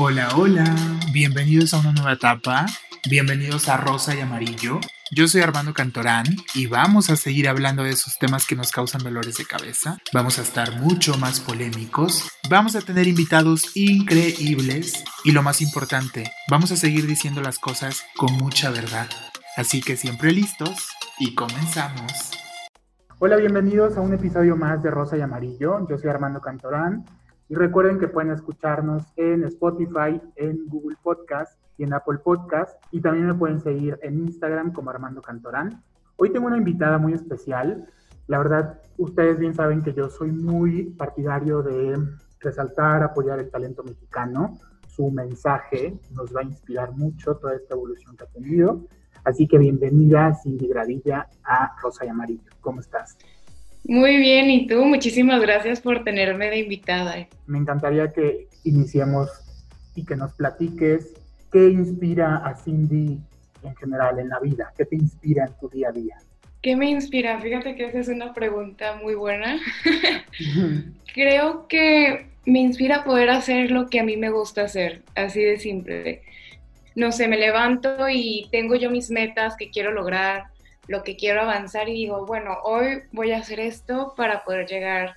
Hola, hola, bienvenidos a una nueva etapa, bienvenidos a Rosa y Amarillo. Yo soy Armando Cantorán y vamos a seguir hablando de esos temas que nos causan dolores de cabeza. Vamos a estar mucho más polémicos, vamos a tener invitados increíbles y lo más importante, vamos a seguir diciendo las cosas con mucha verdad. Así que siempre listos y comenzamos. Hola, bienvenidos a un episodio más de Rosa y Amarillo. Yo soy Armando Cantorán y recuerden que pueden escucharnos en Spotify, en Google Podcast y en Apple Podcast. Y también me pueden seguir en Instagram como Armando Cantorán. Hoy tengo una invitada muy especial. La verdad, ustedes bien saben que yo soy muy partidario de resaltar, apoyar el talento mexicano. Su mensaje nos va a inspirar mucho toda esta evolución que ha tenido. Así que bienvenida, Cindy Gradilla, a Rosa y Amarillo. ¿Cómo estás? Muy bien, ¿y tú? Muchísimas gracias por tenerme de invitada. Me encantaría que iniciemos y que nos platiques qué inspira a Cindy en general en la vida, qué te inspira en tu día a día. ¿Qué me inspira? Fíjate que esa es una pregunta muy buena. Creo que me inspira poder hacer lo que a mí me gusta hacer, así de simple. No sé, me levanto y tengo yo mis metas que quiero lograr, lo que quiero avanzar y digo, bueno, hoy voy a hacer esto para poder llegar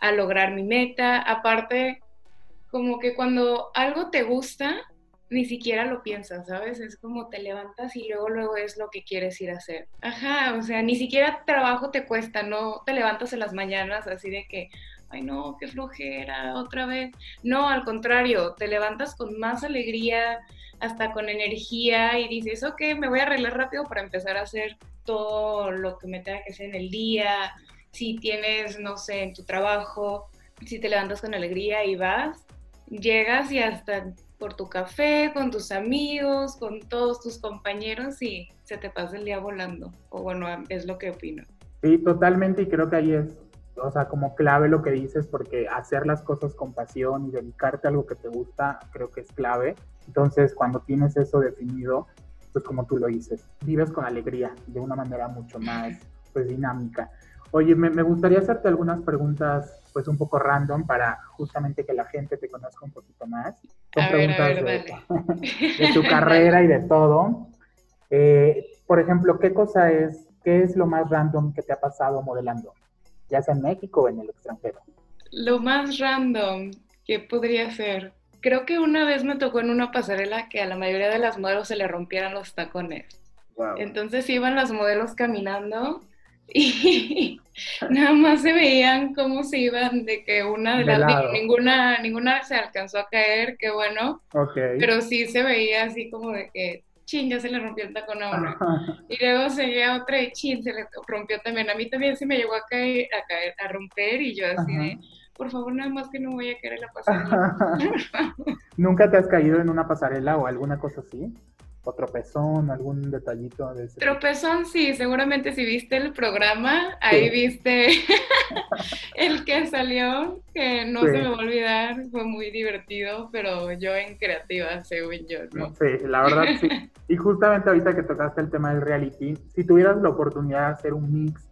a lograr mi meta. Aparte, como que cuando algo te gusta, ni siquiera lo piensas, ¿sabes? Es como te levantas y luego luego es lo que quieres ir a hacer. Ajá, o sea, ni siquiera trabajo te cuesta, no te levantas en las mañanas así de que, ay no, qué flojera, otra vez. No, al contrario, te levantas con más alegría, hasta con energía y dices, ok, me voy a arreglar rápido para empezar a hacer todo lo que me tenga que hacer en el día, si tienes, no sé, en tu trabajo, si te levantas con alegría y vas, llegas y hasta por tu café, con tus amigos, con todos tus compañeros y se te pasa el día volando. O bueno, es lo que opino. Sí, totalmente y creo que ahí es, o sea, como clave lo que dices porque hacer las cosas con pasión y dedicarte a algo que te gusta, creo que es clave. Entonces, cuando tienes eso definido, pues como tú lo dices, vives con alegría de una manera mucho más pues dinámica. Oye, me, gustaría hacerte algunas preguntas pues un poco random para justamente que la gente te conozca un poquito más. Son preguntas de, tu carrera y de todo. Eh, por ejemplo, ¿qué cosa es, qué es lo más random que te ha pasado modelando? Ya sea en México o en el extranjero. Lo más random que podría ser creo que una vez me tocó en una pasarela que a la mayoría de las modelos se le rompieran los tacones. Entonces iban las modelos caminando y nada más se veían cómo se iban de que una de, las ninguna ninguna se alcanzó a caer, qué bueno. Pero sí se veía así como de que chin, ya se le rompió el tacón a una. Y luego seguía otra y chin, se le rompió también. A mí también se me llegó a caer, a caer, a romper y yo así de por favor, nada más que no voy a caer en la pasarela. ¿Nunca te has caído en una pasarela o alguna cosa así? ¿O tropezón, algún detallito de ese Tropezón, sí, seguramente si viste el programa, ahí viste el que salió, que no se me va a olvidar, fue muy divertido, pero yo en creativa, según yo, ¿no? Sí, la verdad sí. Y justamente ahorita que tocaste el tema del reality, si tuvieras la oportunidad de hacer un mix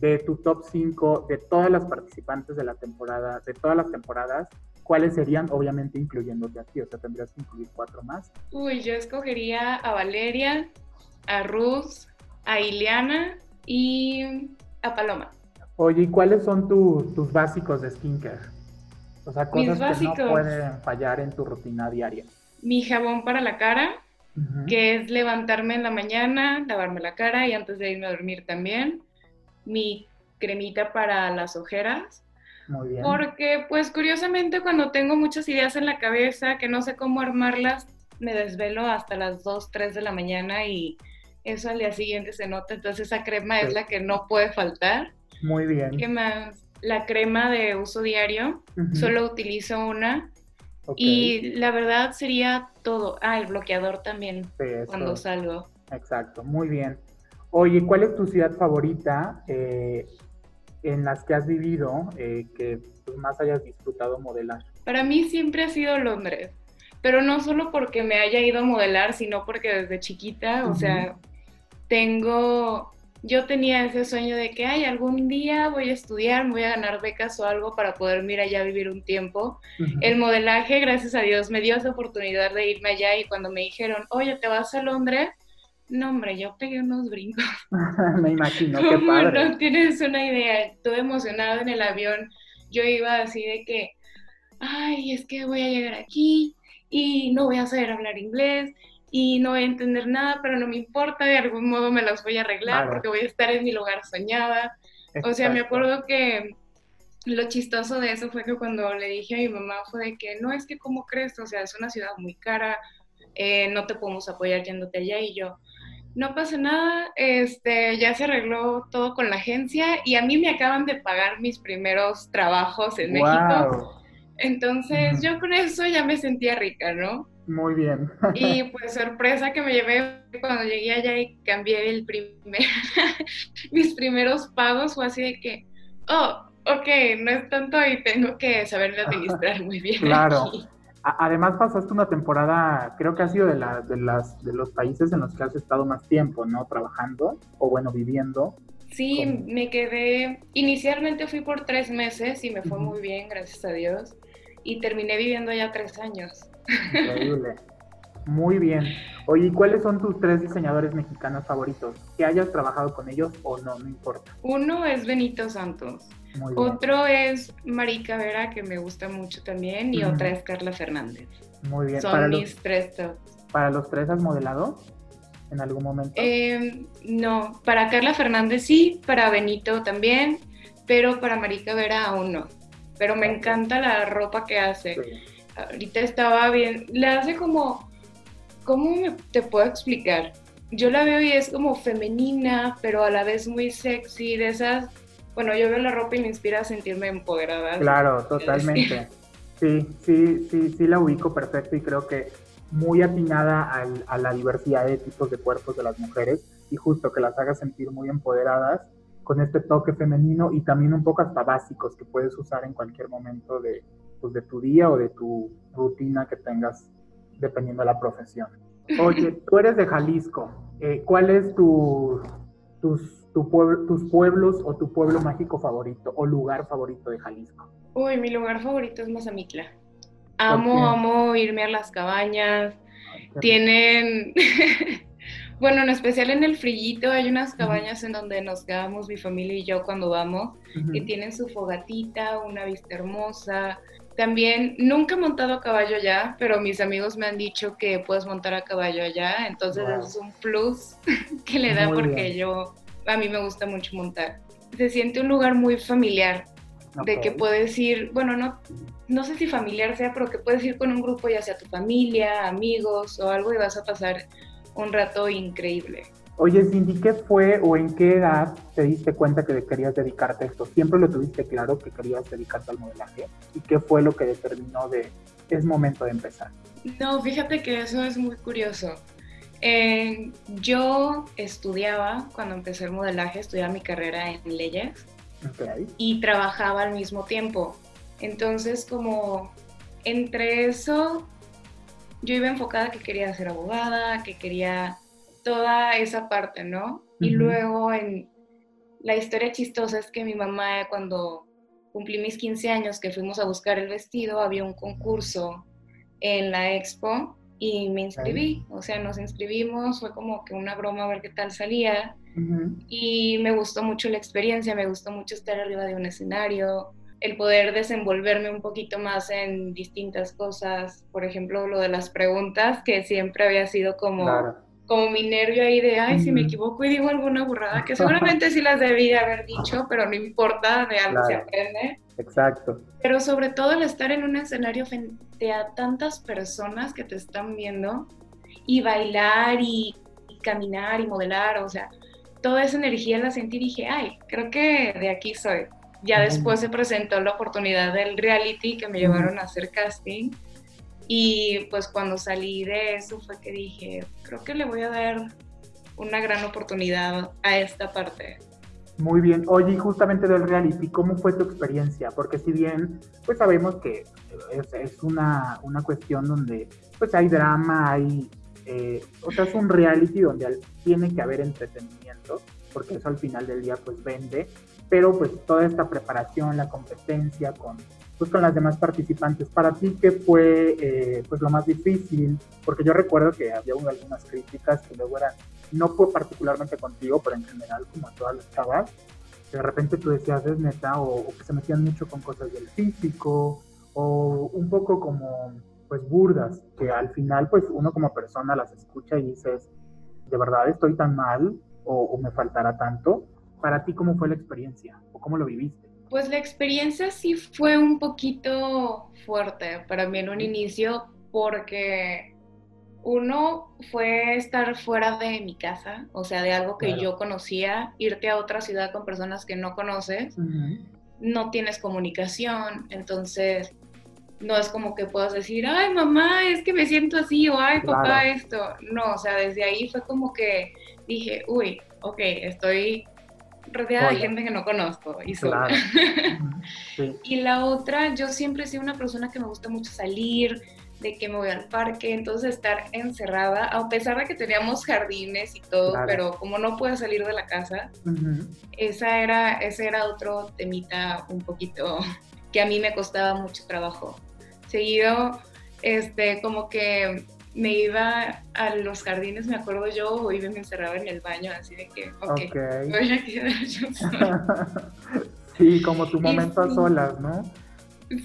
de tu top 5 de todas las participantes de la temporada, de todas las temporadas, ¿cuáles serían? Obviamente incluyéndote aquí, o sea, tendrías que incluir cuatro más. Uy, yo escogería a Valeria, a Ruth, a Ileana y a Paloma. Oye, ¿y cuáles son tus básicos de skincare? O sea, cosas que no pueden fallar en tu rutina diaria. Mi jabón para la cara, que es levantarme en la mañana, lavarme la cara y antes de irme a dormir también mi cremita para las ojeras. Muy bien. Porque, pues, curiosamente, cuando tengo muchas ideas en la cabeza que no sé cómo armarlas, me desvelo hasta las 2, 3 de la mañana y eso al día siguiente se nota. Entonces, esa crema es la que no puede faltar. Muy bien. ¿Qué más? La crema de uso diario, solo utilizo una. Y la verdad sería todo. Ah, el bloqueador también, cuando salgo. Exacto, muy bien. Oye, ¿cuál es tu ciudad favorita eh, en las que has vivido eh, que pues, más hayas disfrutado modelar? Para mí siempre ha sido Londres, pero no solo porque me haya ido a modelar, sino porque desde chiquita, o sea, tengo yo tenía ese sueño de que, ay, algún día voy a estudiar, voy a ganar becas o algo para poder ir allá a vivir un tiempo. El modelaje, gracias a Dios, me dio esa oportunidad de irme allá y cuando me dijeron, oye, ¿te vas a Londres? No, hombre, yo pegué unos brincos. me imagino, qué padre. No tienes una idea, estuve emocionada en el avión. Yo iba así de que, ay, es que voy a llegar aquí y no voy a saber hablar inglés y no voy a entender nada, pero no me importa, de algún modo me las voy a arreglar porque voy a estar en mi lugar soñada. O sea, me acuerdo que lo chistoso de eso fue que cuando le dije a mi mamá fue de que no es que cómo crees, o sea, es una ciudad muy cara, eh, no te podemos apoyar yéndote allá y yo, no pasa nada, este, ya se arregló todo con la agencia y a mí me acaban de pagar mis primeros trabajos en México. Entonces yo con eso ya me sentía rica, ¿no? Muy bien. Y pues sorpresa que me llevé cuando llegué allá y cambié el primer, mis primeros pagos fue así de que, oh, ok, no es tanto y tengo que saberlo administrar muy bien. Claro. Además pasaste una temporada, creo que ha sido de, la, de, las, de los países en los que has estado más tiempo, ¿no? Trabajando o bueno, viviendo. Sí, me quedé, inicialmente fui por tres meses y me fue muy bien, gracias a Dios, y terminé viviendo ya tres años. Increíble. Muy bien. Oye, ¿cuáles son tus tres diseñadores mexicanos favoritos? Que hayas trabajado con ellos o no, no importa. Uno es Benito Santos. Otro es Marica Vera, que me gusta mucho también, y otra es Carla Fernández. Muy bien. Son mis tres tops. ¿Para los tres has modelado en algún momento? Em, no, para Carla Fernández sí, para Benito también, pero para Marica Vera aún no. Pero me encanta la ropa que hace ahorita estaba bien, le hace como, ¿cómo te puedo explicar? Yo la veo y es como femenina, pero a la vez muy sexy, de esas, bueno, yo veo la ropa y me inspira a sentirme empoderada. Claro, totalmente. Sí, sí, sí, sí la ubico perfecto y creo que muy atinada a la diversidad de tipos de cuerpos de las mujeres y justo que las haga sentir muy empoderadas con este toque femenino y también un poco hasta básicos que puedes usar en cualquier momento de, pues, de tu día o de tu rutina que tengas dependiendo de la profesión. Oye, tú eres de Jalisco. Eh, ¿Cuál es tu, tus, tus pueblos o tu pueblo mágico favorito o lugar favorito de Jalisco? Uy, mi lugar favorito es Mazamitla. Amo, amo irme a las cabañas. Tienen, bueno, en especial en el frillito hay unas cabañas en donde nos quedamos mi familia y yo cuando vamos, que tienen su fogatita, una vista hermosa, también nunca he montado a caballo allá, pero mis amigos me han dicho que puedes montar a caballo allá, entonces es un plus que le da porque yo, a mí me gusta mucho montar. Se siente un lugar muy familiar, de que puedes ir, bueno, no, no sé si familiar sea, pero que puedes ir con un grupo, ya sea tu familia, amigos o algo, y vas a pasar un rato increíble. Oye, Cindy, ¿qué fue o en qué edad te diste cuenta que querías dedicarte a esto? ¿Siempre lo tuviste claro que querías dedicarte al modelaje? ¿Y qué fue lo que determinó de es momento de empezar? No, fíjate que eso es muy curioso. Eh, yo estudiaba, cuando empecé el modelaje, estudiaba mi carrera en leyes y trabajaba al mismo tiempo. Entonces, como entre eso, yo iba enfocada que quería ser abogada, que quería toda esa parte, ¿no? Y luego en la historia chistosa es que mi mamá cuando cumplí mis 15 años que fuimos a buscar el vestido, había un concurso en la expo y me inscribí, o sea, nos inscribimos, fue como que una broma a ver qué tal salía. Y me gustó mucho la experiencia, me gustó mucho estar arriba de un escenario, el poder desenvolverme un poquito más en distintas cosas, por ejemplo, lo de las preguntas, que siempre había sido como como mi nervio ahí de, ay, si me equivoco y digo alguna burrada, que seguramente sí las debí de haber dicho, pero no importa, de algo se aprende. Exacto. Pero sobre todo el estar en un escenario frente a tantas personas que te están viendo y bailar y, caminar y modelar, o sea, toda esa energía la sentí y dije, ay, creo que de aquí soy. Ya después se presentó la oportunidad del reality que me llevaron a hacer casting y pues cuando salí de eso fue que dije, creo que le voy a dar una gran oportunidad a esta parte. Muy bien. Oye, justamente del reality, ¿cómo fue tu experiencia? Porque si bien, pues sabemos que es, una, una, cuestión donde pues hay drama, hay, eh, o sea, es un reality donde tiene que haber entretenimiento, porque eso al final del día pues vende, pero pues toda esta preparación, la competencia con, pues, con las demás participantes, para ti qué fue eh, pues lo más difícil, porque yo recuerdo que había algunas críticas que luego eran, no fue particularmente contigo, pero en general como a todas las chavas, de repente tú decías es neta o, que se metían mucho con cosas del físico o un poco como pues burdas, que al final pues uno como persona las escucha y dices, ¿de verdad estoy tan mal o, me faltará tanto? Para ti, ¿cómo fue la experiencia o cómo lo viviste? Pues la experiencia sí fue un poquito fuerte para mí en un inicio porque uno fue estar fuera de mi casa, o sea, de algo que yo conocía, irte a otra ciudad con personas que no conoces, no tienes comunicación, entonces no es como que puedas decir, ay mamá, es que me siento así, o ay papá, esto. No, o sea, desde ahí fue como que dije, uy, ok, estoy rodeada de gente que no conozco y Y la otra, yo siempre he sido una persona que me gusta mucho salir, de que me voy al parque, entonces estar encerrada, a pesar de que teníamos jardines y todo, pero como no puedo salir de la casa, esa era, ese era otro temita un poquito que a mí me costaba mucho trabajo. Seguido, este, como que me iba a los jardines, me acuerdo yo, o iba y me encerraba en el baño, así de que, ok, voy a quedar yo Sí, como tu momento a solas, ¿no?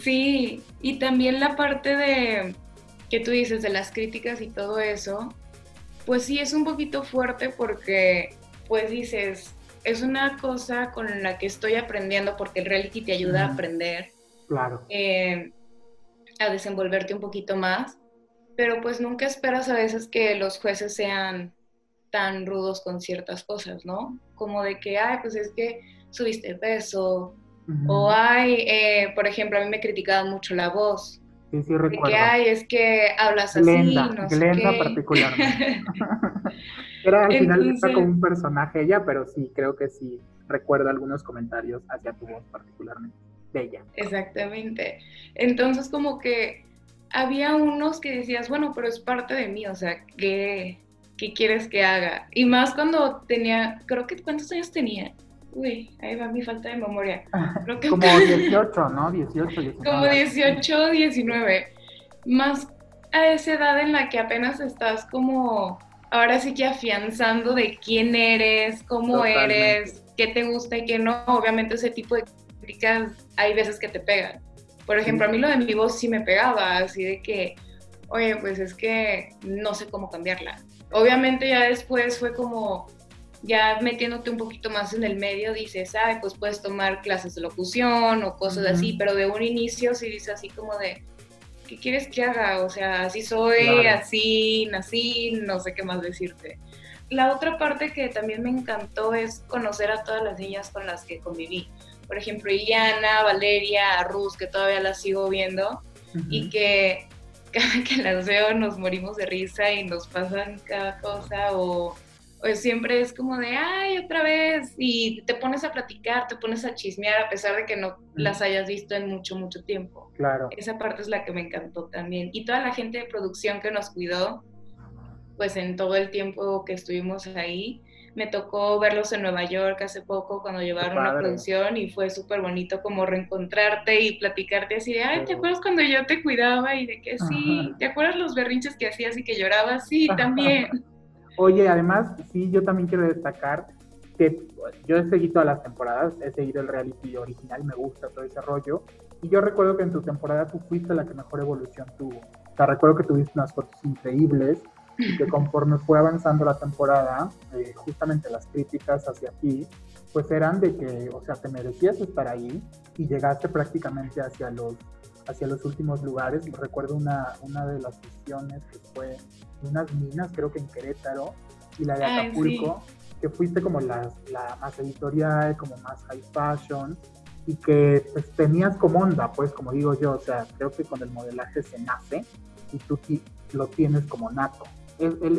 Sí, y también la parte de que tú dices de las críticas y todo eso, pues sí es un poquito fuerte porque pues dices, es una cosa con la que estoy aprendiendo porque el reality te ayuda a aprender. Claro. Eh, a desenvolverte un poquito más, pero pues nunca esperas a veces que los jueces sean tan rudos con ciertas cosas, ¿no? Como de que, ay, pues es que subiste peso, o hay, eh, por ejemplo, a mí me criticaba mucho la voz. Sí, sí, recuerdo. que hay, es que hablas así, no sé Glenda particularmente. Era al final está como un personaje ella, pero sí, creo que sí recuerdo algunos comentarios hacia tu voz particularmente, de ella. Exactamente. Entonces como que había unos que decías, bueno, pero es parte de mí, o sea, ¿qué, qué quieres que haga? Y más cuando tenía, creo que, ¿cuántos años tenía? Uy, ahí va mi falta de memoria. Como 18, ¿no? 18, 19. Como 18, 19. Más a esa edad en la que apenas estás como, ahora sí que afianzando de quién eres, cómo eres, qué te gusta y qué no. Obviamente ese tipo de críticas hay veces que te pegan. Por ejemplo, a mí lo de mi voz sí me pegaba, así de que, oye, pues es que no sé cómo cambiarla. Obviamente ya después fue como, ya metiéndote un poquito más en el medio, dices, ay, pues puedes tomar clases de locución o cosas así, pero de un inicio sí dices así como de, ¿qué quieres que haga? O sea, así soy, así nací, no sé qué más decirte. La otra parte que también me encantó es conocer a todas las niñas con las que conviví. Por ejemplo, Iliana, Valeria, Ruz, que todavía las sigo viendo y que cada que las veo nos morimos de risa y nos pasan cada cosa o pues siempre es como de, ay, otra vez, y te pones a platicar, te pones a chismear a pesar de que no las hayas visto en mucho, mucho tiempo. Claro. Esa parte es la que me encantó también. Y toda la gente de producción que nos cuidó, pues en todo el tiempo que estuvimos ahí, me tocó verlos en Nueva York hace poco cuando llevaron una producción y fue súper bonito como reencontrarte y platicarte así de, ay, ¿te acuerdas cuando yo te cuidaba? Y de que sí, ¿te acuerdas los berrinches que hacías y que llorabas? Sí, también. Oye, además, sí, yo también quiero destacar que yo he seguido todas las temporadas, he seguido el reality original, me gusta todo ese rollo. Y yo recuerdo que en tu temporada tú fuiste la que mejor evolución tuvo. O sea, recuerdo que tuviste unas fotos increíbles y que conforme fue avanzando la temporada, eh, justamente las críticas hacia ti, pues eran de que, o sea, te merecías estar ahí y llegaste prácticamente hacia los hacia los últimos lugares. Recuerdo una, una de las sesiones que fue unas minas, creo que en Querétaro, y la de Acapulco, que fuiste como la, la, más editorial, como más high fashion, y que pues, tenías como onda, pues como digo yo, o sea, creo que con el modelaje se nace y tú lo tienes como nato.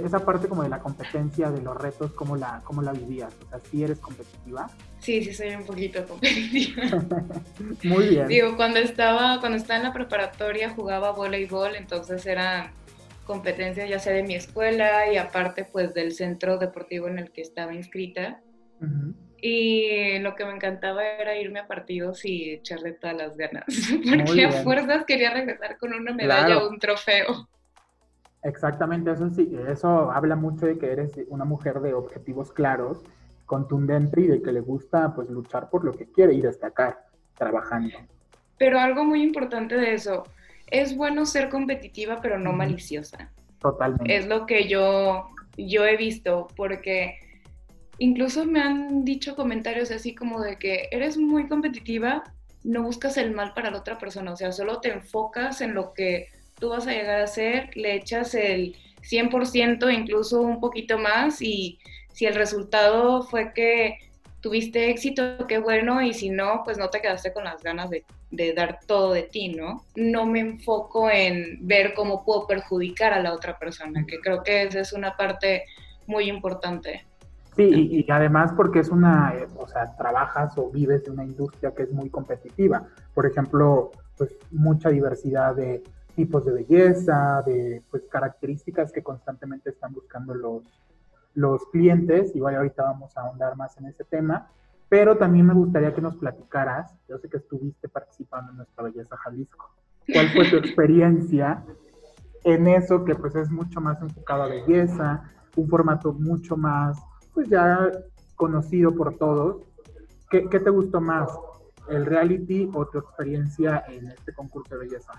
Esa parte como de la competencia, de los retos, ¿cómo la, cómo la vivías? O sea, ¿sí eres competitiva? Sí, sí soy un poquito competitiva. Muy bien. Digo, cuando estaba, cuando estaba en la preparatoria jugaba voleibol, entonces era competencias ya sea de mi escuela y aparte pues del centro deportivo en el que estaba inscrita. Y lo que me encantaba era irme a partidos y echarle todas las ganas, porque a fuerzas quería regresar con una medalla o un trofeo. Exactamente, eso sí, eso habla mucho de que eres una mujer de objetivos claros, contundente y de que le gusta pues luchar por lo que quiere y destacar trabajando. Pero algo muy importante de eso, es bueno ser competitiva pero no maliciosa. Totalmente. Es lo que yo, yo he visto, porque incluso me han dicho comentarios así como de que eres muy competitiva, no buscas el mal para la otra persona, o sea, solo te enfocas en lo que tú vas a llegar a ser, le echas el 100%, incluso un poquito más, y si el resultado fue que tuviste éxito, qué bueno, y si no, pues no te quedaste con las ganas de, dar todo de ti, ¿no? No me enfoco en ver cómo puedo perjudicar a la otra persona, que creo que esa es una parte muy importante. Sí, y, y, además porque es una, o sea, trabajas o vives en una industria que es muy competitiva. Por ejemplo, pues mucha diversidad de tipos de belleza, de pues, características que constantemente están buscando los, los clientes. Igual ahorita vamos a ahondar más en ese tema, pero también me gustaría que nos platicaras, yo sé que estuviste participando en nuestra Belleza Jalisco, ¿cuál fue tu experiencia en eso que pues es mucho más enfocado a belleza, un formato mucho más pues ya conocido por todos? ¿Qué, qué te gustó más? ¿El reality o tu experiencia en este concurso de belleza?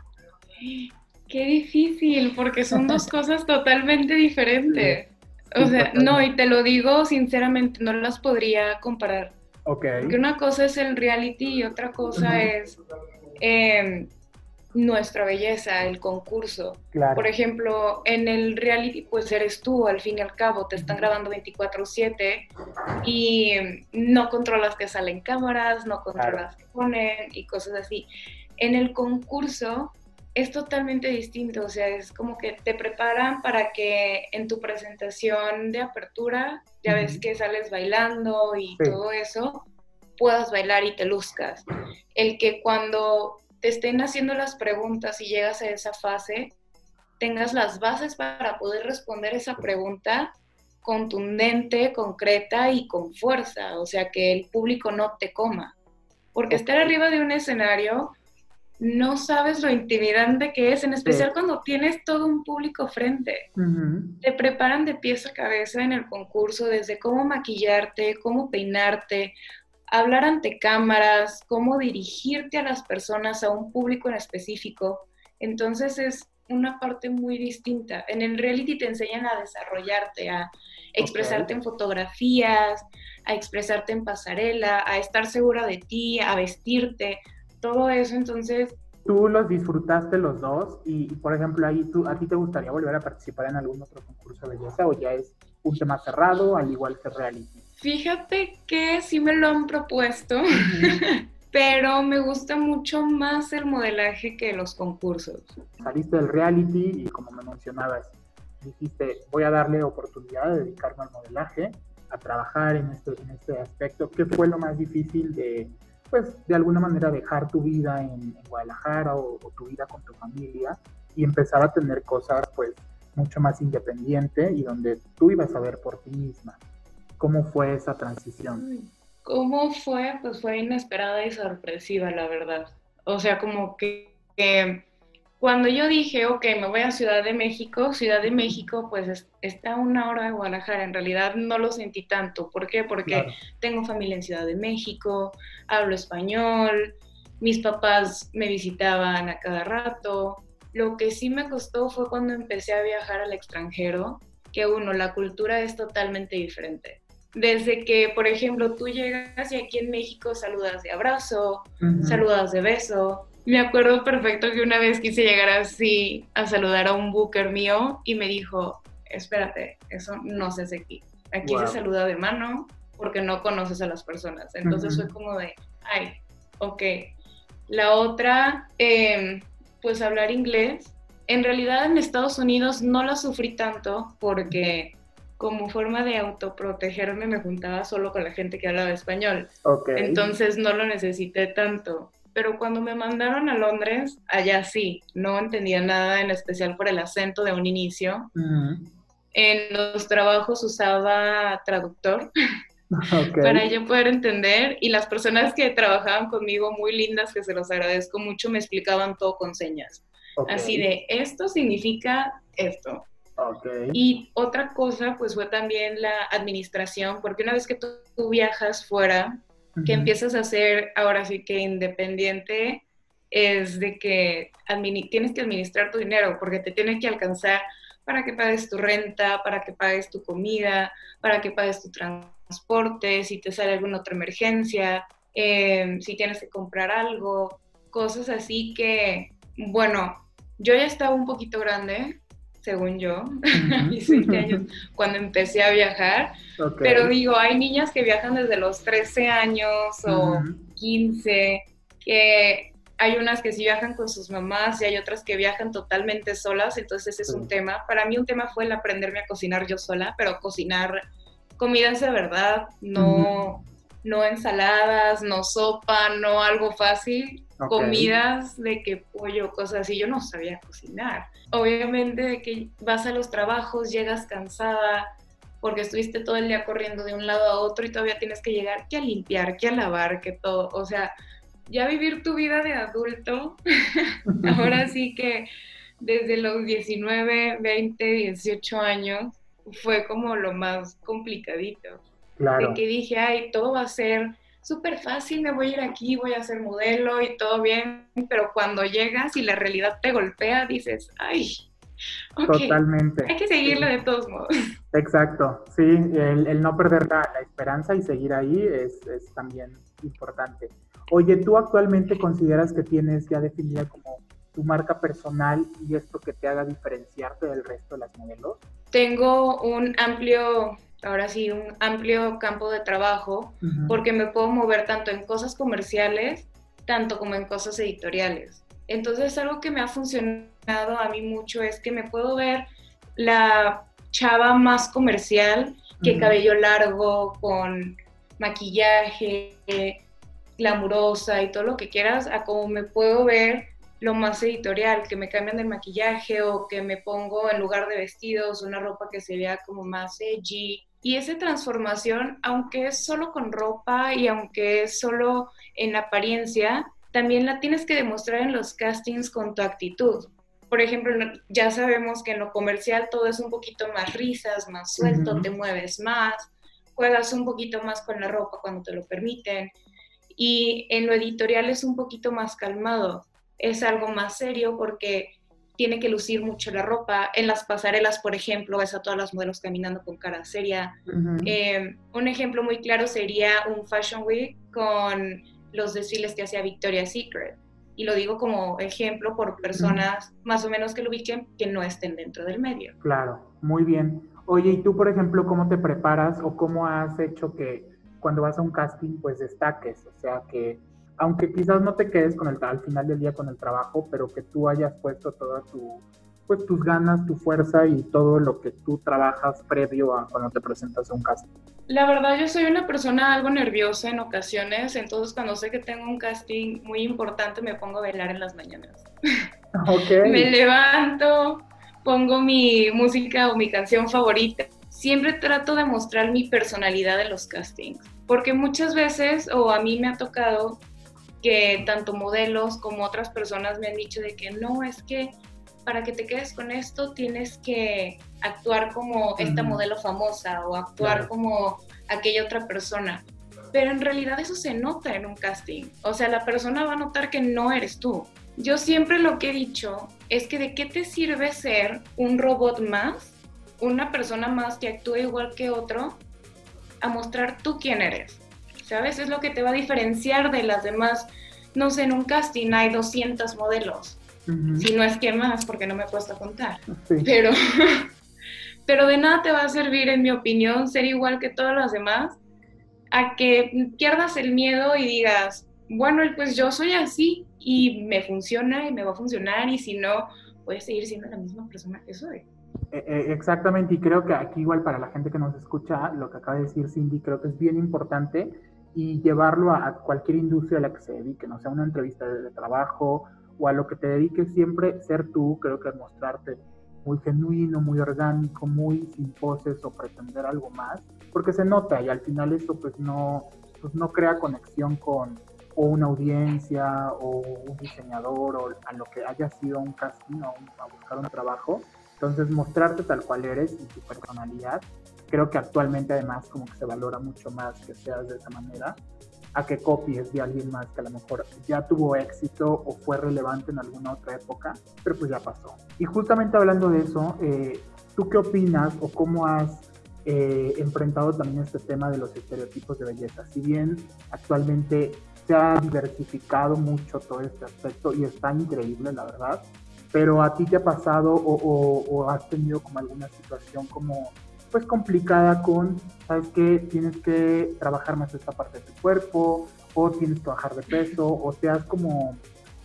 Qué difícil, porque son dos cosas totalmente diferentes. o sea, no, y te lo digo sinceramente, no las podría comparar. Ok. Porque una cosa es el reality y otra cosa es em, nuestra belleza, el concurso. Por ejemplo, en el reality, pues eres tú, al fin y al cabo, te están grabando 24/7 y no controlas que salen cámaras, no controlas que ponen y cosas así. En el concurso es totalmente distinto, o sea, es como que te preparan para que en tu presentación de apertura, ya ves que sales bailando y todo eso, puedas bailar y te luzcas. El que cuando te estén haciendo las preguntas y llegas a esa fase, tengas las bases para poder responder esa pregunta contundente, concreta y con fuerza, o sea, que el público no te coma. Porque estar arriba de un escenario no sabes lo intimidante que es, en especial cuando tienes todo un público frente. Te preparan de pies a cabeza en el concurso, desde cómo maquillarte, cómo peinarte, hablar ante cámaras, cómo dirigirte a las personas, a un público en específico. Entonces es una parte muy distinta. En el reality te enseñan a desarrollarte, a expresarte en fotografías, a expresarte en pasarela, a estar segura de ti, a vestirte todo eso, entonces... Tú los disfrutaste los dos y, por ejemplo, ahí tú, ¿a ti te gustaría volver a participar en algún otro concurso de belleza o ya es un tema cerrado, al igual que reality? Fíjate que sí me lo han propuesto, pero me gusta mucho más el modelaje que los concursos. Saliste del reality y como me mencionabas, dijiste, voy a darle oportunidad de dedicarme al modelaje, a trabajar en este, en este aspecto. ¿Qué fue lo más difícil de, pues de alguna manera dejar tu vida en, Guadalajara o, tu vida con tu familia y empezar a tener cosas pues mucho más independiente y donde tú ibas a ver por ti misma. ¿Cómo fue esa transición? ¿Cómo fue? Pues fue inesperada y sorpresiva, la verdad. O sea, como que cuando yo dije, ok, me voy a Ciudad de México, Ciudad de México pues está a una hora de Guadalajara, en realidad no lo sentí tanto. ¿Por qué? Porque tengo familia en Ciudad de México, hablo español, mis papás me visitaban a cada rato. Lo que sí me costó fue cuando empecé a viajar al extranjero, que uno, la cultura es totalmente diferente. Desde que, por ejemplo, tú llegas y aquí en México saludas de abrazo, saludas de beso, me acuerdo perfecto que una vez quise llegar así a saludar a un booker mío y me dijo, espérate, eso no se hace aquí. Aquí se saluda de mano porque no conoces a las personas. Entonces fue como de, ay, ok. La otra, em, pues hablar inglés. En realidad en Estados Unidos no la sufrí tanto porque como forma de autoprotegerme me juntaba solo con la gente que hablaba español. Entonces no lo necesité tanto pero cuando me mandaron a Londres, allá sí, no entendía nada en especial por el acento de un inicio. En los trabajos usaba traductor para yo poder entender. Y las personas que trabajaban conmigo, muy lindas, que se los agradezco mucho, me explicaban todo con señas. Así de, esto significa esto. Y otra cosa, pues fue también la administración, porque una vez que tú, viajas fuera, que empiezas a ser ahora sí que independiente, es de que tienes que administrar tu dinero, porque te tiene que alcanzar para que pagues tu renta, para que pagues tu comida, para que pagues tu transporte, si te sale alguna otra emergencia, em, si tienes que comprar algo, cosas así que, bueno, yo ya estaba un poquito grande, según yo, años cuando empecé a viajar, pero digo, hay niñas que viajan desde los 13 años o 15, que hay unas que sí viajan con sus mamás y hay otras que viajan totalmente solas, entonces ese es un tema. Para mí un tema fue el aprenderme a cocinar yo sola, pero cocinar comidas de verdad, no, no ensaladas, no sopa, no algo fácil, comidas de que pollo, cosas así, yo no sabía cocinar. Obviamente de que vas a los trabajos, llegas cansada, porque estuviste todo el día corriendo de un lado a otro y todavía tienes que llegar que a limpiar, que a lavar, que todo, o sea, ya vivir tu vida de adulto, ahora sí que desde los 19, 20, 18 años, fue como lo más complicadito. Claro. De que dije, ay, todo va a ser súper fácil, me voy a ir aquí, voy a ser modelo y todo bien, pero cuando llegas y la realidad te golpea, dices, ay, Totalmente. Hay que seguirlo de todos modos. Exacto, sí, el, no perder la, esperanza y seguir ahí es, es también importante. Oye, ¿tú actualmente consideras que tienes ya definida como tu marca personal y esto que te haga diferenciarte del resto de las modelos? Tengo un amplio, ahora sí, un amplio campo de trabajo porque me puedo mover tanto en cosas comerciales, tanto como en cosas editoriales. Entonces, algo que me ha funcionado a mí mucho es que me puedo ver la chava más comercial que cabello largo, con maquillaje, glamurosa y todo lo que quieras, a cómo me puedo ver lo más editorial, que me cambian el maquillaje o que me pongo en lugar de vestidos una ropa que se vea como más edgy. Y esa transformación, aunque es solo con ropa y aunque es solo en apariencia, también la tienes que demostrar en los castings con tu actitud. Por ejemplo, ya sabemos que en lo comercial todo es un poquito más risas, más suelto, te mueves más, juegas un poquito más con la ropa cuando te lo permiten y en lo editorial es un poquito más calmado, es algo más serio porque tiene que lucir mucho la ropa. En las pasarelas, por ejemplo, ves a todas las modelos caminando con cara seria. Eh, un ejemplo muy claro sería un Fashion Week con los desfiles que hacía Victoria's Secret. Y lo digo como ejemplo por personas más o menos que lo ubiquen que no estén dentro del medio. Claro, muy bien. Oye, ¿y tú, por ejemplo, cómo te preparas o cómo has hecho que cuando vas a un casting, pues destaques, o sea, que aunque quizás no te quedes con el, al final del día con el trabajo, pero que tú hayas puesto toda tu, pues tus ganas, tu fuerza y todo lo que tú trabajas previo a cuando te presentas a un casting. La verdad, yo soy una persona algo nerviosa en ocasiones, entonces cuando sé que tengo un casting muy importante me pongo a bailar en las mañanas. Okay. me levanto, pongo mi música o mi canción favorita siempre trato de mostrar mi personalidad en los castings, porque muchas veces, o a mí me ha tocado, que tanto modelos como otras personas me han dicho de que no, es que para que te quedes con esto tienes que actuar como esta modelo famosa o actuar como aquella otra persona. Pero en realidad eso se nota en un casting. O sea, la persona va a notar que no eres tú. Yo siempre lo que he dicho es que de qué te sirve ser un robot más una persona más que actúa igual que otro a mostrar tú quién eres. ¿Sabes? Es lo que te va a diferenciar de las demás. No sé, en un casting hay 200 modelos. Si no es que más, porque no me he puesto a contar. Pero, pero de nada te va a servir, en mi opinión, ser igual que todas las demás, a que pierdas el miedo y digas, bueno, pues yo soy así y me funciona y me va a funcionar y si no, voy a seguir siendo la misma persona que soy. Eh, eh, exactamente, y creo que aquí igual para la gente que nos escucha, lo que acaba de decir Cindy, creo que es bien importante y llevarlo a, cualquier industria a la que se dedique, no sea una entrevista de, trabajo o a lo que te dediques siempre, ser tú, creo que mostrarte muy genuino, muy orgánico, muy sin poses o pretender algo más, porque se nota y al final eso pues no, pues no crea conexión con o una audiencia o un diseñador o a lo que haya sido un casting o a buscar un trabajo. Entonces mostrarte tal cual eres y tu personalidad, creo que actualmente además como que se valora mucho más que seas de esa manera a que copies de alguien más que a lo mejor ya tuvo éxito o fue relevante en alguna otra época, pero pues ya pasó. Y justamente hablando de eso, eh, ¿tú qué opinas o cómo has eh, enfrentado también este tema de los estereotipos de belleza? Si bien actualmente se ha diversificado mucho todo este aspecto y está increíble, la verdad, pero a ti te ha pasado o, o has tenido como alguna situación como pues complicada con, sabes que tienes que trabajar más esta parte de tu cuerpo, o tienes que bajar de peso, o te has como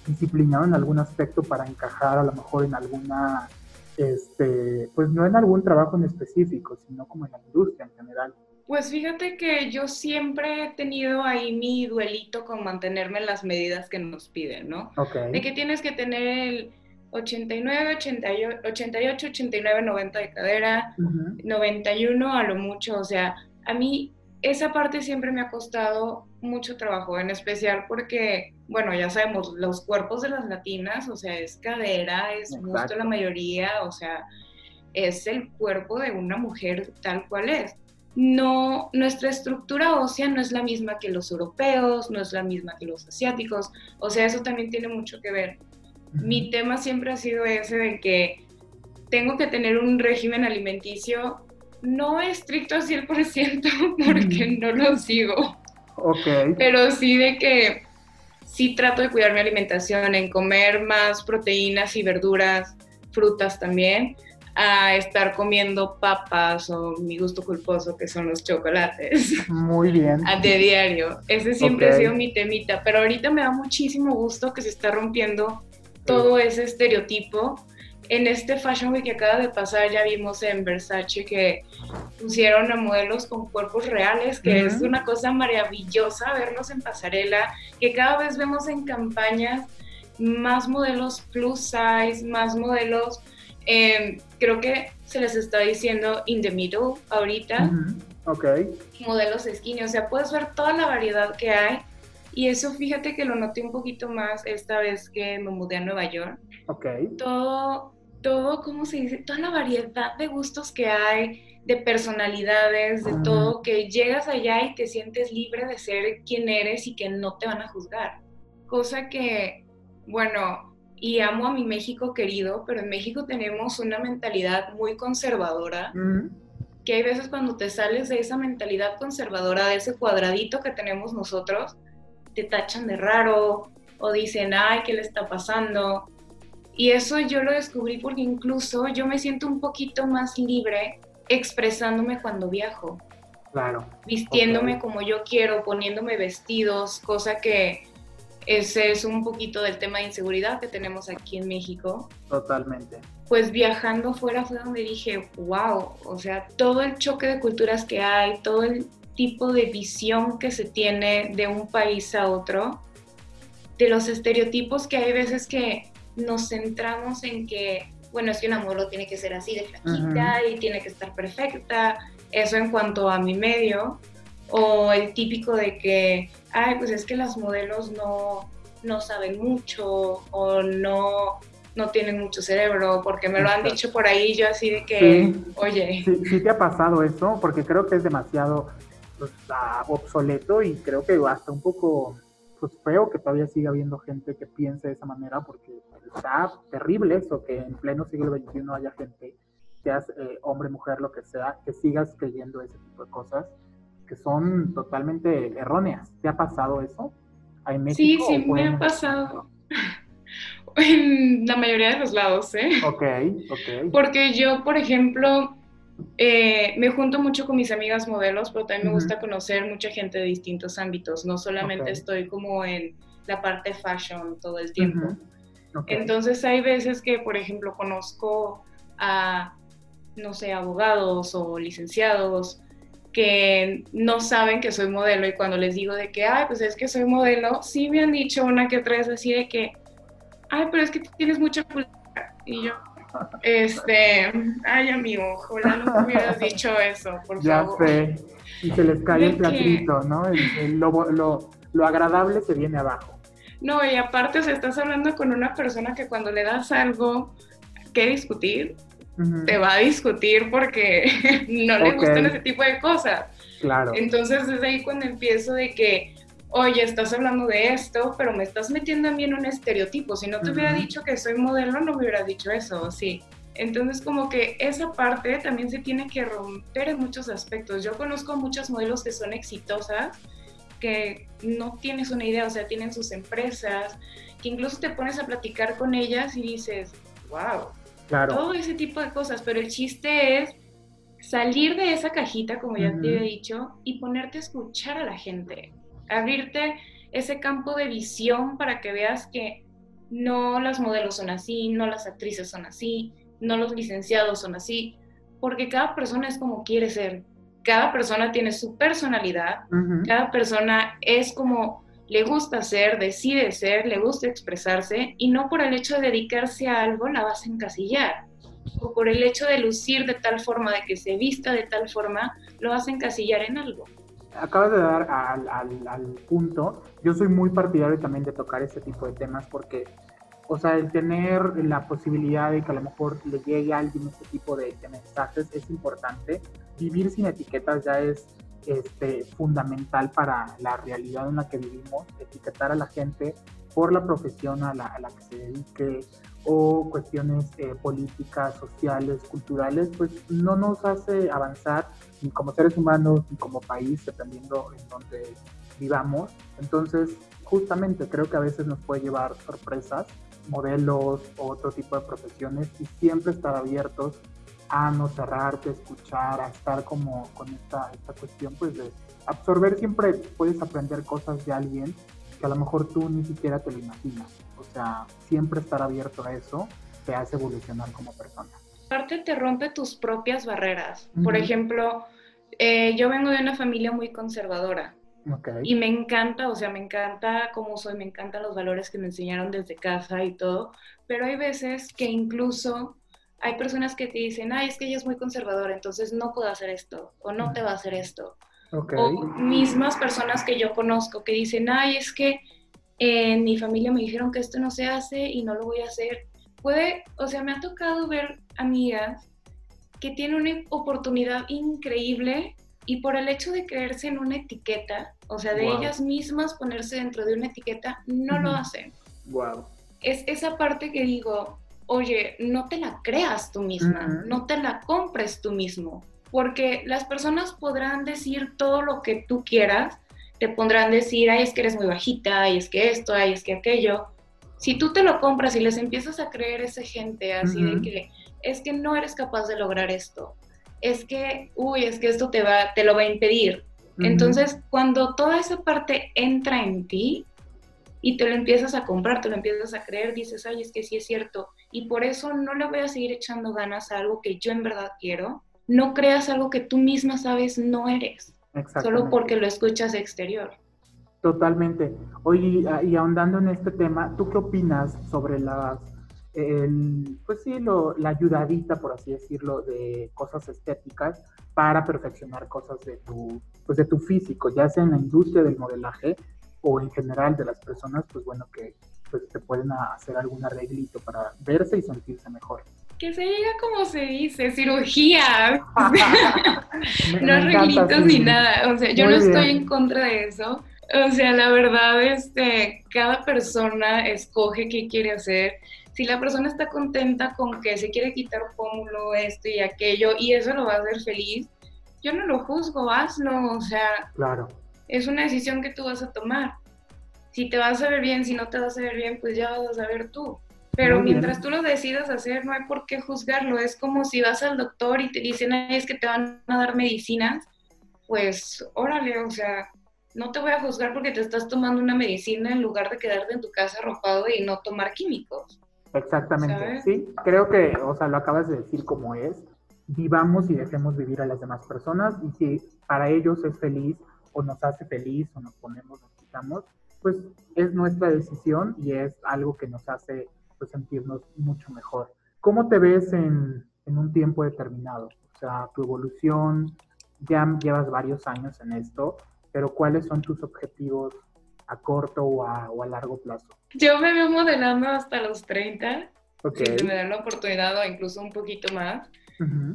disciplinado en algún aspecto para encajar a lo mejor en alguna, este, pues no en algún trabajo en específico, sino como en la industria en general. Pues fíjate que yo siempre he tenido ahí mi duelito con mantenerme en las medidas que nos piden, ¿no? Okay. De que tienes que tener el 89, 88, 88, 89, 90 de cadera, 91 a lo mucho, o sea, a mí esa parte siempre me ha costado mucho trabajo, en especial porque, bueno, ya sabemos, los cuerpos de las latinas, o sea, es cadera, es justo la mayoría, o sea, es el cuerpo de una mujer tal cual es. No, nuestra estructura ósea no es la misma que los europeos, no es la misma que los asiáticos, o sea, eso también tiene mucho que ver mi tema siempre ha sido ese de que tengo que tener un régimen alimenticio no estricto al 100% porque no lo sigo. Ok. Pero sí de que sí trato de cuidar mi alimentación, en comer más proteínas y verduras, frutas también, a estar comiendo papas o mi gusto culposo que son los chocolates. Muy bien. De diario. Ese siempre ha sido mi temita, pero ahorita me da muchísimo gusto que se está rompiendo todo ese estereotipo. En este Fashion Week que acaba de pasar ya vimos en Versace que pusieron a modelos con cuerpos reales, que es una cosa maravillosa verlos en pasarela, que cada vez vemos en campañas más modelos plus size, más modelos, em, creo que se les está diciendo in the middle ahorita. Ok. Modelos skinny, o sea, puedes ver toda la variedad que hay y eso fíjate que lo noté un poquito más esta vez que me mudé a Nueva York. Ok. Todo, todo, ¿cómo se dice? Toda la variedad de gustos que hay, de personalidades, de todo, que llegas allá y te sientes libre de ser quien eres y que no te van a juzgar. Cosa que, bueno, y amo a mi México querido, pero en México tenemos una mentalidad muy conservadora. Que hay veces cuando te sales de esa mentalidad conservadora, de ese cuadradito que tenemos nosotros, te tachan de raro o dicen, ay, ¿qué le está pasando? Y eso yo lo descubrí porque incluso yo me siento un poquito más libre expresándome cuando viajo. Claro. Vistiéndome como yo quiero, poniéndome vestidos, cosa que ese es un poquito del tema de inseguridad que tenemos aquí en México. Totalmente. Pues viajando fuera fue donde dije, wow, o sea, todo el choque de culturas que hay, todo el tipo de visión que se tiene de un país a otro, de los estereotipos que hay veces que nos centramos en que, bueno, es que una modelo tiene que ser así de flaquita y tiene que estar perfecta, eso en cuanto a mi medio, o el típico de que, ay, pues es que las modelos no, no saben mucho o no, no tienen mucho cerebro, porque me lo han dicho por ahí, yo así de que, oye. Sí, sí, te ha pasado eso, porque creo que es demasiado pues, obsoleto y creo que hasta un poco pues, feo que todavía siga habiendo gente que piense de esa manera porque está terrible eso, que en pleno siglo XXI haya gente, seas eh, hombre, mujer, lo que sea, que sigas creyendo ese tipo de cosas que son totalmente erróneas. ¿Te ha pasado eso? sí, sí, me ha pasado. en la mayoría de los lados, ¿eh? Ok, ok. Porque yo, por ejemplo, eh, me junto mucho con mis amigas modelos, pero también me gusta conocer mucha gente de distintos ámbitos. No solamente estoy como en la parte fashion todo el tiempo. Entonces hay veces que, por ejemplo, conozco a, no sé, abogados o licenciados que no saben que soy modelo y cuando les digo de que, ay, pues es que soy modelo, sí me han dicho una que otra vez así de que, ay, pero es que tienes mucha cultura. Y yo, Este, ay amigo, ojalá no hubieras dicho eso, por ya favor. Ya sé, y se les cae el platito, ¿no? lo, lo, lo agradable se viene abajo. No, y aparte, se estás hablando con una persona que cuando le das algo que discutir, te va a discutir porque no le gustan ese tipo de cosas. Claro. Entonces es ahí cuando empiezo de que, oye, estás hablando de esto, pero me estás metiendo a mí en un estereotipo. Si no te hubiera dicho que soy modelo, no me hubiera dicho eso, sí. Entonces como que esa parte también se tiene que romper en muchos aspectos. Yo conozco muchos modelos que son exitosas, que no tienes una idea, o sea, tienen sus empresas, que incluso te pones a platicar con ellas y dices, wow, claro. todo ese tipo de cosas, pero el chiste es salir de esa cajita, como ya te he dicho, y ponerte a escuchar a la gente, abrirte ese campo de visión para que veas que no las modelos son así, no las actrices son así, no los licenciados son así, porque cada persona es como quiere ser, cada persona tiene su personalidad, cada persona es como le gusta ser, decide ser, le gusta expresarse y no por el hecho de dedicarse a algo la vas a encasillar o por el hecho de lucir de tal forma, de que se vista de tal forma, lo vas a encasillar en algo. Acabas de dar al, al punto, yo soy muy partidario también de tocar ese tipo de temas porque o sea, el tener la posibilidad de que a lo mejor le llegue a alguien este tipo de, mensajes es importante. Vivir sin etiquetas ya es este, fundamental para la realidad en la que vivimos. Etiquetar a la gente por la profesión a la, que se dedique o cuestiones eh, políticas, sociales, culturales, pues no nos hace avanzar ni como seres humanos ni como país, dependiendo en donde vivamos. Entonces, justamente creo que a veces nos puede llevar sorpresas modelos o otro tipo de profesiones y siempre estar abiertos a no cerrarte, escuchar, a estar como con esta, esta cuestión pues de absorber siempre puedes aprender cosas de alguien que a lo mejor tú ni siquiera te lo imaginas. O sea, siempre estar abierto a eso te hace evolucionar como persona. Aparte te rompe tus propias barreras. Por ejemplo, eh, yo vengo de una familia muy conservadora. Y me encanta, o sea, me encanta cómo soy, me encantan los valores que me enseñaron desde casa y todo, pero hay veces que incluso hay personas que te dicen, ay, es que ella es muy conservadora, entonces no puedo hacer esto, o no te va a hacer esto. O mismas personas que yo conozco que dicen, ay, es que en mi familia me dijeron que esto no se hace y no lo voy a hacer. Puede, o sea, me ha tocado ver amigas que tienen una oportunidad increíble y por el hecho de creerse en una etiqueta, o sea, de ellas mismas ponerse dentro de una etiqueta, no lo hacen. Wow. Es esa parte que digo, oye, no te la creas tú misma, no te la compres tú mismo, porque las personas podrán decir todo lo que tú quieras, te pondrán decir, ay, es que eres muy bajita, ay, es que esto, ay, es que aquello. Si tú te lo compras y les empiezas a creer esa gente así de que es que no eres capaz de lograr esto, es que, uy, es que esto te, va, te lo va a impedir. Entonces, cuando toda esa parte entra en ti y te lo empiezas a comprar, te lo empiezas a creer, dices, ay, es que sí es cierto. Y por eso no le voy a seguir echando ganas a algo que yo en verdad quiero. No creas algo que tú misma sabes no eres, solo porque lo escuchas exterior. Totalmente. Oye, y ahondando en este tema, ¿tú qué opinas sobre las el, pues sí, lo, la ayudadita, por así decirlo, de cosas estéticas para perfeccionar cosas de tu, pues de tu físico, ya sea en la industria del modelaje o en general de las personas, pues bueno, que pues te pueden hacer algún arreglito para verse y sentirse mejor. Que se diga como se dice, cirugía. no arreglitos ni nada. O sea, yo no estoy en contra de eso. O sea, la verdad, este, cada persona escoge qué quiere hacer si la persona está contenta con que se quiere quitar pómulo, esto y aquello, y eso lo va a hacer feliz, yo no lo juzgo, hazlo, o sea, claro. es una decisión que tú vas a tomar. Si te vas a ver bien, si no te vas a ver bien, pues ya vas a ver tú. Pero mientras tú lo decidas hacer, no hay por qué juzgarlo. Es como si vas al doctor y te dicen, es que te van a dar medicinas, pues órale, o sea, no te voy a juzgar porque te estás tomando una medicina en lugar de quedarte en tu casa arropado y no tomar químicos. Exactamente, sí, creo que, o sea, lo acabas de decir como es, vivamos y dejemos vivir a las demás personas y si para ellos es feliz o nos hace feliz o nos ponemos, nos quitamos, pues es nuestra decisión y es algo que nos hace pues, sentirnos mucho mejor. ¿cómo te ves en, en un tiempo determinado? O sea, tu evolución, ya llevas varios años en esto, pero ¿cuáles son tus objetivos a corto o a, o a largo plazo? Yo me veo modelando hasta los 30, si me dan la oportunidad o incluso un poquito más,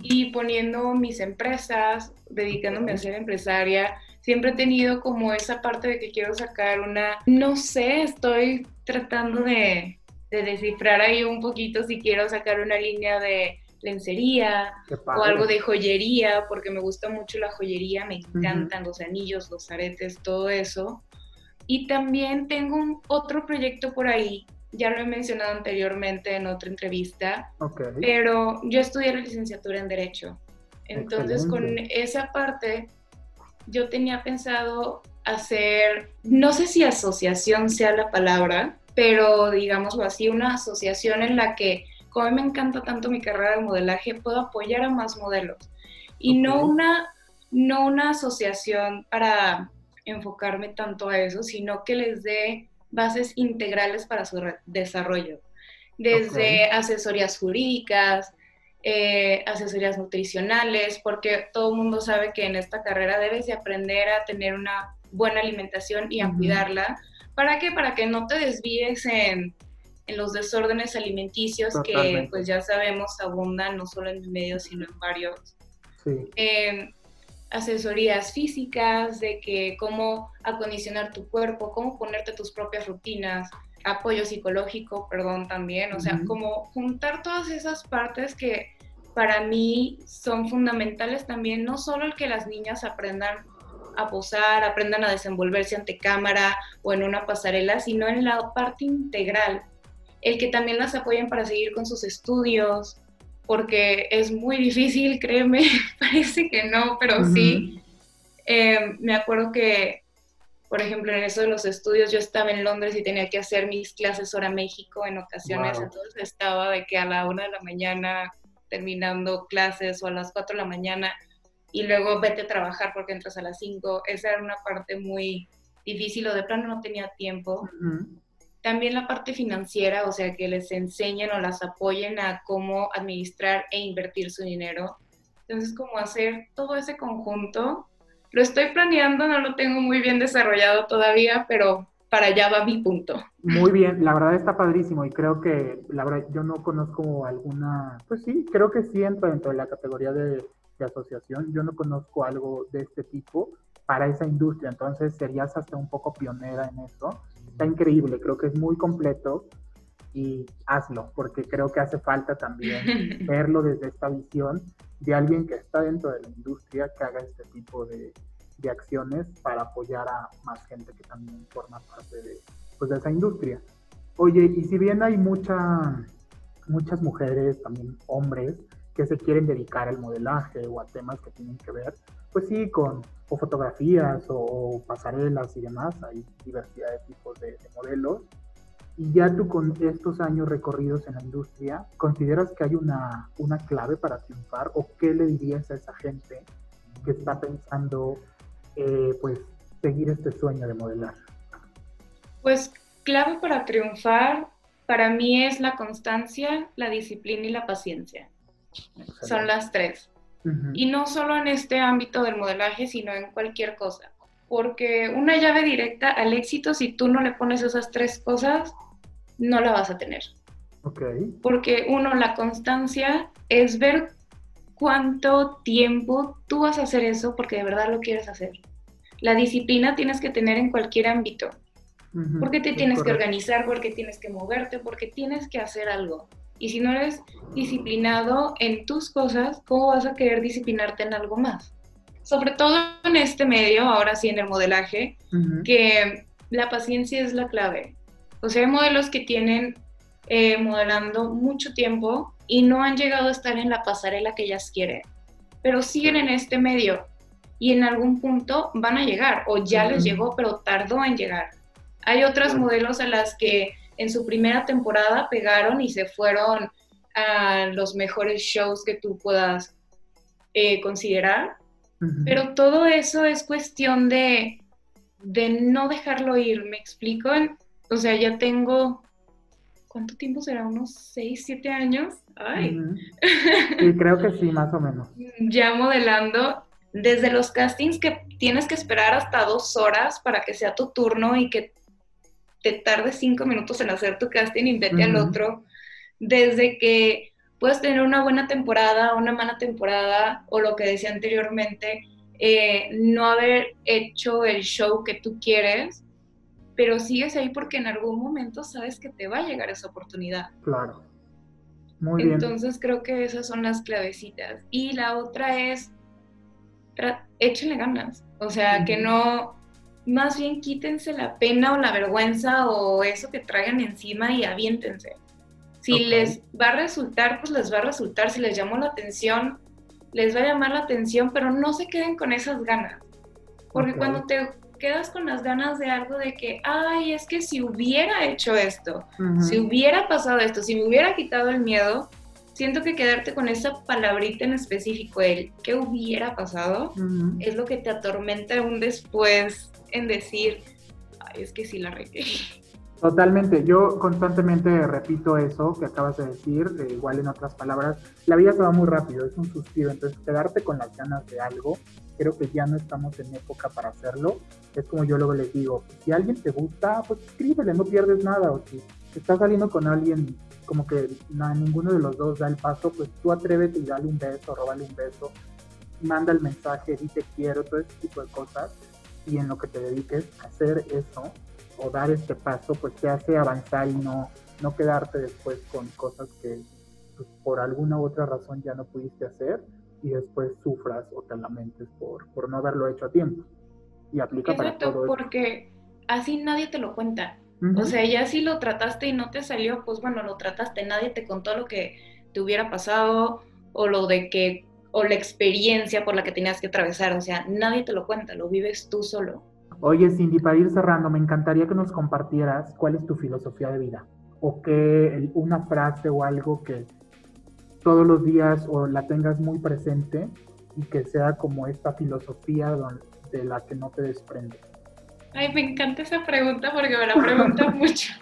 y poniendo mis empresas, dedicándome a ser empresaria. Siempre he tenido como esa parte de que quiero sacar una, no sé, estoy tratando de, de descifrar ahí un poquito si quiero sacar una línea de lencería o algo de joyería, porque me gusta mucho la joyería, me encantan los anillos, los aretes, todo eso. Y también tengo un, otro proyecto por ahí, ya lo he mencionado anteriormente en otra entrevista, pero yo estudié la licenciatura en Derecho. Entonces, con esa parte, yo tenía pensado hacer, no sé si asociación sea la palabra, pero digámoslo así, una asociación en la que como a mí me encanta tanto mi carrera de modelaje, puedo apoyar a más modelos. Y no, una, no una asociación para enfocarme tanto a eso, sino que les dé bases integrales para su desarrollo. Desde asesorías jurídicas, eh, asesorías nutricionales, porque todo el mundo sabe que en esta carrera debes de aprender a tener una buena alimentación y a cuidarla. ¿Para qué? Para que no te desvíes en en los desórdenes alimenticios que pues ya sabemos abundan no solo en el medio sino en varios. Em, asesorías físicas de que cómo acondicionar tu cuerpo, cómo ponerte tus propias rutinas, apoyo psicológico, perdón, también, o sea, como juntar todas esas partes que para mí son fundamentales también, no solo el que las niñas aprendan a posar, aprendan a desenvolverse ante cámara o en una pasarela, sino en la parte integral, el que también las apoyen para seguir con sus estudios, porque es muy difícil, créeme, parece que no, pero sí. Eh, me acuerdo que, por ejemplo, en eso de los estudios, yo estaba en Londres y tenía que hacer mis clases hora México en ocasiones, entonces estaba de que a la una de la mañana terminando clases o a las cuatro de la mañana y luego vete a trabajar porque entras a las cinco. Esa era una parte muy difícil o de plano no tenía tiempo. También la parte financiera, o sea, que les enseñen o las apoyen a cómo administrar e invertir su dinero. Entonces, como hacer todo ese conjunto, lo estoy planeando, no lo tengo muy bien desarrollado todavía, pero para allá va mi punto. Muy bien, la verdad está padrísimo y creo que, la verdad, yo no conozco alguna, pues sí, creo que sí entra dentro de la categoría de, de asociación, yo no conozco algo de este tipo para esa industria, entonces serías hasta un poco pionera en eso está increíble, creo que es muy completo y hazlo, porque creo que hace falta también verlo desde esta visión de alguien que está dentro de la industria, que haga este tipo de, de acciones para apoyar a más gente que también forma parte de, pues, de esa industria. Oye, y si bien hay mucha, muchas mujeres, también hombres, que se quieren dedicar al modelaje o a temas que tienen que ver, pues sí, con o fotografías o, pasarelas y demás, hay diversidad de tipos de, modelos. Y ya tú con estos años recorridos en la industria, ¿consideras que hay una, una clave para triunfar o qué le dirías a esa gente que está pensando eh, pues seguir este sueño de modelar? Pues clave para triunfar para mí es la constancia, la disciplina y la paciencia. Son las tres. Y no solo en este ámbito del modelaje, sino en cualquier cosa. Porque una llave directa al éxito, si tú no le pones esas tres cosas, no la vas a tener. Porque uno, la constancia es ver cuánto tiempo tú vas a hacer eso porque de verdad lo quieres hacer. La disciplina tienes que tener en cualquier ámbito. Porque te tienes que organizar, porque tienes que moverte, porque tienes que hacer algo. Y si no eres disciplinado en tus cosas, ¿cómo vas a querer disciplinarte en algo más? Sobre todo en este medio, ahora sí en el modelaje, que la paciencia es la clave. O sea, hay modelos que tienen eh, modelando mucho tiempo y no han llegado a estar en la pasarela que ellas quieren, pero siguen en este medio y en algún punto van a llegar o ya les llegó, pero tardó en llegar. Hay otras modelos a las que en su primera temporada pegaron y se fueron a los mejores shows que tú puedas eh, considerar. Pero todo eso es cuestión de, de no dejarlo ir, ¿me explico? O sea, ya tengo ¿cuánto tiempo será? ¿Unos 6, 7 años? Ay. Sí, creo que sí, más o menos. Ya modelando desde los castings que tienes que esperar hasta dos horas para que sea tu turno y que te tardes cinco minutos en hacer tu casting y vete al otro, desde que puedes tener una buena temporada, una mala temporada, o lo que decía anteriormente, eh, no haber hecho el show que tú quieres, pero sigues ahí porque en algún momento sabes que te va a llegar esa oportunidad. Claro. Muy bien. Entonces creo que esas son las clavecitas. Y la otra es, échenle ganas. O sea, que no, más bien quítense la pena o la vergüenza o eso que traigan encima y aviéntense. Si les va a resultar, pues les va a resultar. Si les llamó la atención, les va a llamar la atención, pero no se queden con esas ganas. Porque cuando te quedas con las ganas de algo de que, ay, es que si hubiera hecho esto, si hubiera pasado esto, si me hubiera quitado el miedo, siento que quedarte con esa palabrita en específico, el qué hubiera pasado, es lo que te atormenta un después en decir, ay, es que sí la regué. Totalmente, yo constantemente repito eso que acabas de decir, igual en otras palabras, la vida se va muy rápido, es un suspiro, entonces quedarte con las ganas de algo, creo que ya no estamos en época para hacerlo, es como yo luego les digo, si alguien te gusta, pues escríbele, no pierdes nada, o si estás saliendo con alguien como que ninguno de los dos da el paso, pues tú atrévete y dale un beso, róbale un beso, manda el mensaje, di te quiero, todo ese tipo de cosas, y en lo que te dediques a hacer eso, o dar este paso, pues te hace avanzar y no, no quedarte después con cosas que pues, por alguna u otra razón ya no pudiste hacer y después sufras o te lamentes por, por no haberlo hecho a tiempo. Y aplica para todo. porque así nadie te lo cuenta. O sea, ya si lo trataste y no te salió, pues bueno, lo trataste, nadie te contó lo que te hubiera pasado o lo de que o la experiencia por la que tenías que atravesar, o sea, nadie te lo cuenta, lo vives tú solo. Oye, Cindy, para ir cerrando, me encantaría que nos compartieras cuál es tu filosofía de vida o que una frase o algo que todos los días o la tengas muy presente y que sea como esta filosofía de la que no te desprendes. Ay, me encanta esa pregunta porque me la preguntan mucho.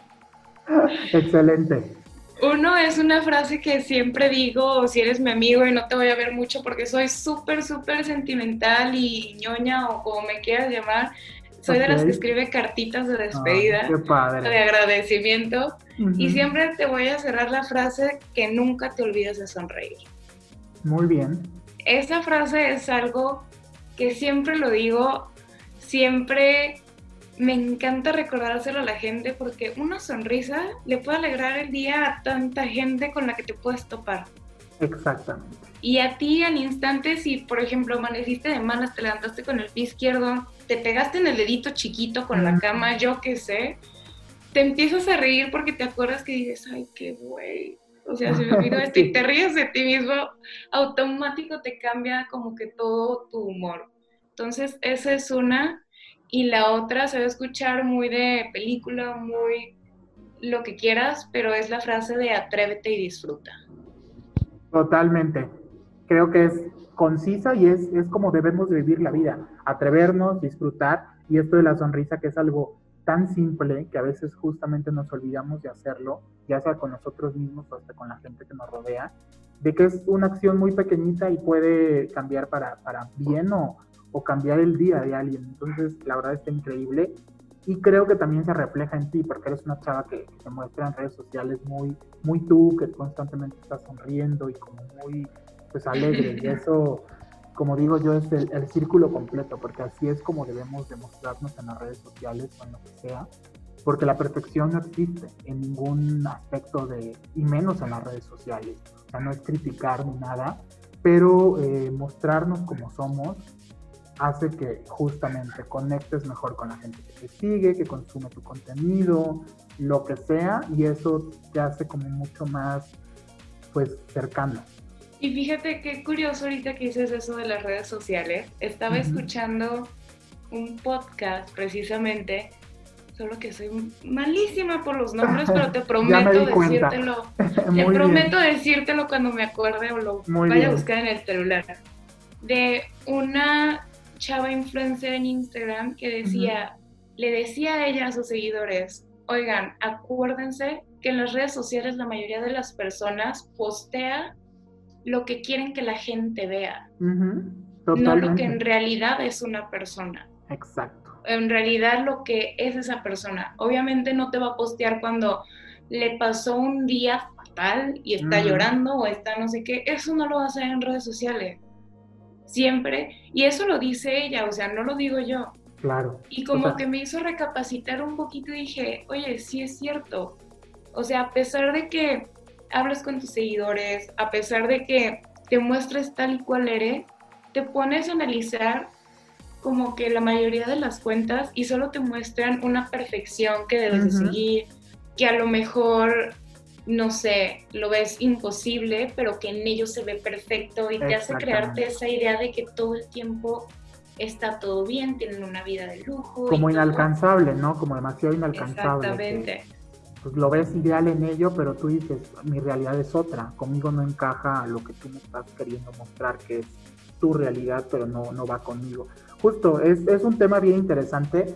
Excelente. Uno es una frase que siempre digo, si eres mi amigo y no te voy a ver mucho porque soy súper, súper sentimental y ñoña o como me quieras llamar, soy de las que escribe cartitas de despedida, de agradecimiento, y siempre te voy a cerrar la frase que nunca te olvides de sonreír. Muy bien. Esa frase es algo que siempre lo digo, siempre me encanta recordárselo a la gente porque una sonrisa le puede alegrar el día a tanta gente con la que te puedes topar. Exactamente. Y a ti al instante, si por ejemplo amaneciste de malas, te levantaste con el pie izquierdo, te pegaste en el dedito chiquito con la cama, yo qué sé, te empiezas a reír porque te acuerdas que dices, ay, qué güey. O sea, se me olvidó esto y te ríes de ti mismo, automático te cambia como que todo tu humor. Entonces, esa es una. Y la otra se va a escuchar muy de película, muy lo que quieras, pero es la frase de atrévete y disfruta. Totalmente. Creo que es concisa y es, es como debemos vivir la vida, atrevernos, disfrutar y esto de la sonrisa que es algo tan simple que a veces justamente nos olvidamos de hacerlo, ya sea con nosotros mismos o hasta con la gente que nos rodea, de que es una acción muy pequeñita y puede cambiar para, para bien o, o cambiar el día de alguien. Entonces, la verdad está increíble. Y creo que también se refleja en ti porque eres una chava que, se muestra en redes sociales muy, muy tú, que constantemente estás sonriendo y como muy pues alegre. Y eso como digo yo es el, el, círculo completo porque así es como debemos demostrarnos en las redes sociales o en lo que sea porque la perfección no existe en ningún aspecto de y menos en las redes sociales. O sea no es criticar ni nada pero eh, mostrarnos como somos hace que justamente conectes mejor con la gente que te sigue, que consume tu contenido, lo que sea, y eso te hace como mucho más, pues, cercano. Y fíjate qué curioso ahorita que dices eso de las redes sociales. Estaba escuchando un podcast precisamente, solo que soy malísima por los nombres, pero te prometo decírtelo. te prometo decírtelo cuando me acuerde o lo vaya a buscar en el celular. De una chava influencer en Instagram que decía, le decía a ella a sus seguidores, oigan, acuérdense que en las redes sociales la mayoría de las personas postea lo que quieren que la gente vea, no lo que en realidad es una persona. Exacto. En realidad lo que es esa persona. Obviamente no te va a postear cuando le pasó un día fatal y está llorando o está no sé qué. Eso no lo va a hacer en redes sociales. Siempre. Y eso lo dice ella, o sea, no lo digo yo. Claro. Y como que me hizo recapacitar un poquito y dije, oye, sí es cierto. O sea, a pesar de que hablas con tus seguidores, a pesar de que te muestres tal y cual eres, te pones a analizar como que la mayoría de las cuentas y solo te muestran una perfección que debes de seguir, que a lo mejor, no sé, lo ves imposible, pero que en ellos se ve perfecto y te hace crearte esa idea de que todo el tiempo está todo bien, tienen una vida de lujo. Como inalcanzable, ¿no? Como demasiado inalcanzable. Exactamente pues lo ves ideal en ello, pero tú dices, mi realidad es otra, conmigo no encaja lo que tú me estás queriendo mostrar, que es tu realidad, pero no, no va conmigo. Justo, es, es un tema bien interesante.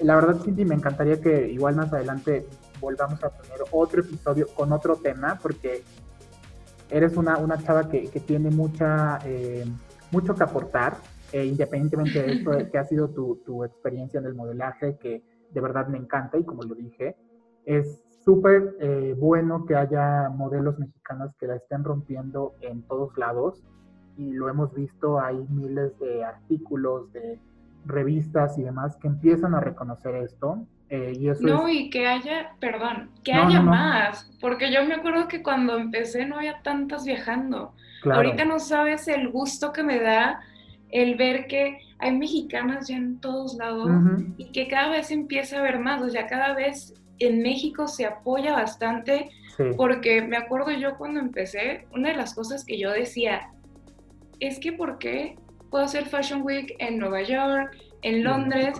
La verdad, Cindy, me encantaría que igual más adelante volvamos a tener otro episodio con otro tema, porque eres una, una chava que, que tiene mucha, eh, mucho que aportar, e independientemente de esto, que ha sido tu, tu experiencia en el modelaje, que de verdad me encanta y como lo dije, es súper eh, bueno que haya modelos mexicanos que la estén rompiendo en todos lados y lo hemos visto, hay miles de artículos, de revistas y demás que empiezan a reconocer esto. Eh, y eso no, y que haya, perdón, que haya más, porque yo me acuerdo que cuando empecé no había tantas viajando. Ahorita no sabes el gusto que me da el ver que hay mexicanas ya en todos lados y que cada vez empieza a haber más, o sea, cada vez en México se apoya bastante porque me acuerdo yo cuando empecé, una de las cosas que yo decía es que ¿por qué puedo hacer Fashion Week en Nueva York, en Londres,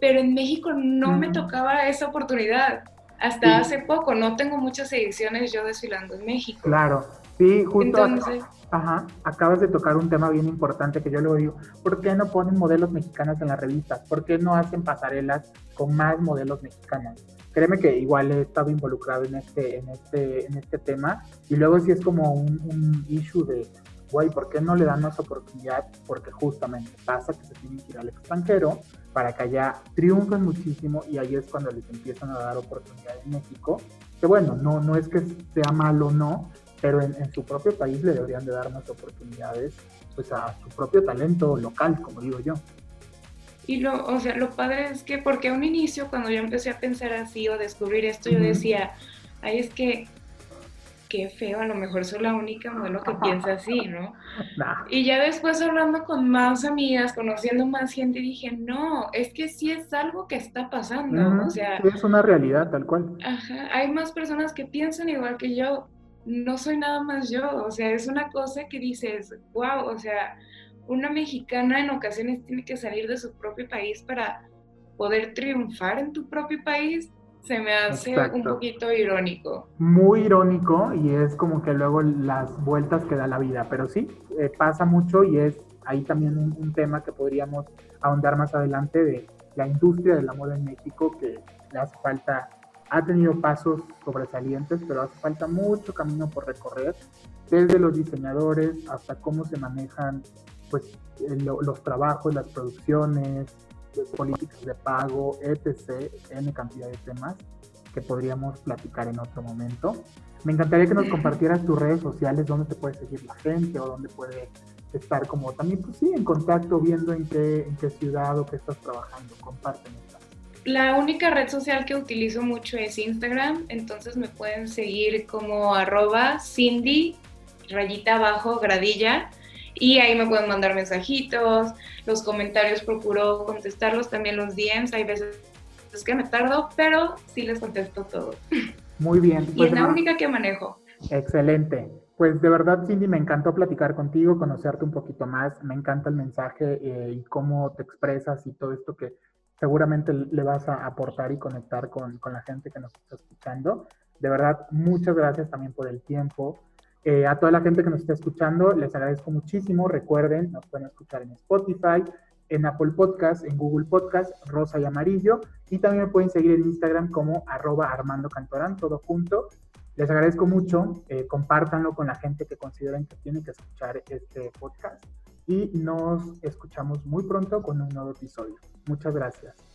pero en México no me tocaba esa oportunidad? Hasta hace poco, no tengo muchas ediciones yo desfilando en México. Claro, sí, justo. Entonces, Ajá, acabas de tocar un tema bien importante que yo luego digo, ¿por qué no ponen modelos mexicanos en las revistas? ¿Por qué no hacen pasarelas con más modelos mexicanos? Créeme que igual he estado involucrado en este, en este, en este tema y luego sí es como un, un issue de, güey, ¿por qué no le dan más oportunidad? Porque justamente pasa que se tienen que ir al extranjero para que allá triunfen muchísimo y ahí es cuando les empiezan a dar oportunidad en México. Que bueno, no, no es que sea malo o no, pero en, su propio país le deberían de dar más oportunidades pues a su propio talento local, como digo yo. Y lo, o sea, lo padre es que, porque a un inicio, cuando yo empecé a pensar así o descubrir esto, yo decía, ay, es que qué feo, a lo mejor soy la única modelo que piensa así, ¿no? Y ya después hablando con más amigas, conociendo más gente, dije, no, es que sí es algo que está pasando, o sea... Es una realidad, tal cual. Ajá, hay más personas que piensan igual que yo, no soy nada más yo, o sea, es una cosa que dices, wow, o sea, una mexicana en ocasiones tiene que salir de su propio país para poder triunfar en tu propio país, se me hace un poquito irónico. Muy irónico y es como que luego las vueltas que da la vida, pero sí, eh, pasa mucho y es ahí también un, un, tema que podríamos ahondar más adelante de la industria del amor en México que le hace falta ha tenido pasos sobresalientes, pero hace falta mucho camino por recorrer, desde los diseñadores hasta cómo se manejan pues, los trabajos, las producciones, políticas de pago, etc., en cantidad de temas que podríamos platicar en otro momento. Me encantaría que nos compartieras tus redes sociales, dónde te puede seguir la gente o dónde puede estar como también, pues sí, en contacto, viendo en qué, en qué ciudad o qué estás trabajando. Compártenos. La única red social que utilizo mucho es Instagram, entonces me pueden seguir como arroba Cindy, rayita abajo, gradilla, y ahí me pueden mandar mensajitos, los comentarios procuro contestarlos, también los DMs, hay veces que me tardo, pero sí les contesto todo. Muy bien. y es pues la única que manejo. Excelente. Pues de verdad, Cindy, me encantó platicar contigo, conocerte un poquito más. Me encanta el mensaje eh, y cómo te expresas y todo esto que seguramente le vas a aportar y conectar con, con, la gente que nos está escuchando. De verdad, muchas gracias también por el tiempo. Eh, a toda la gente que nos está escuchando, les agradezco muchísimo. Recuerden, nos pueden escuchar en Spotify, en Apple Podcast, en Google Podcast, rosa y amarillo. Y también me pueden seguir en Instagram como arroba Armando Cantorán, todo junto. Les agradezco mucho, eh, compártanlo con la gente que consideren que tiene que escuchar este podcast y nos escuchamos muy pronto con un nuevo episodio. Muchas gracias.